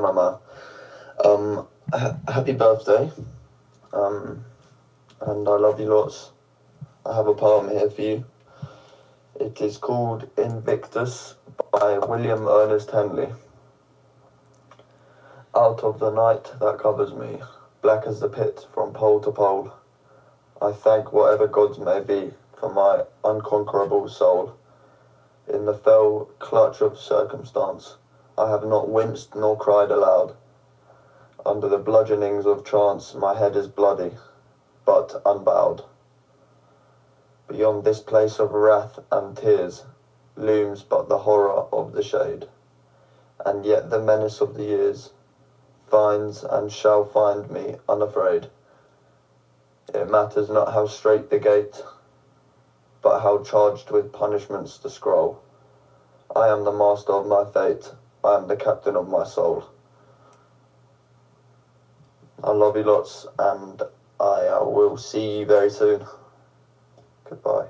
Mama. Um, ha- happy birthday. Um, and I love you lots. I have a poem here for you. It is called Invictus by William Ernest Henley. Out of the night that covers me, black as the pit from pole to pole, I thank whatever gods may be for my unconquerable soul. In the fell clutch of circumstance, I have not winced nor cried aloud. Under the bludgeonings of trance, my head is bloody, but unbowed. Beyond this place of wrath and tears looms but the horror of the shade, and yet the menace of the years finds and shall find me unafraid. It matters not how strait the gate, but how charged with punishments the scroll. I am the master of my fate, I am the captain of my soul. I love you lots, and I will see you very soon. Goodbye.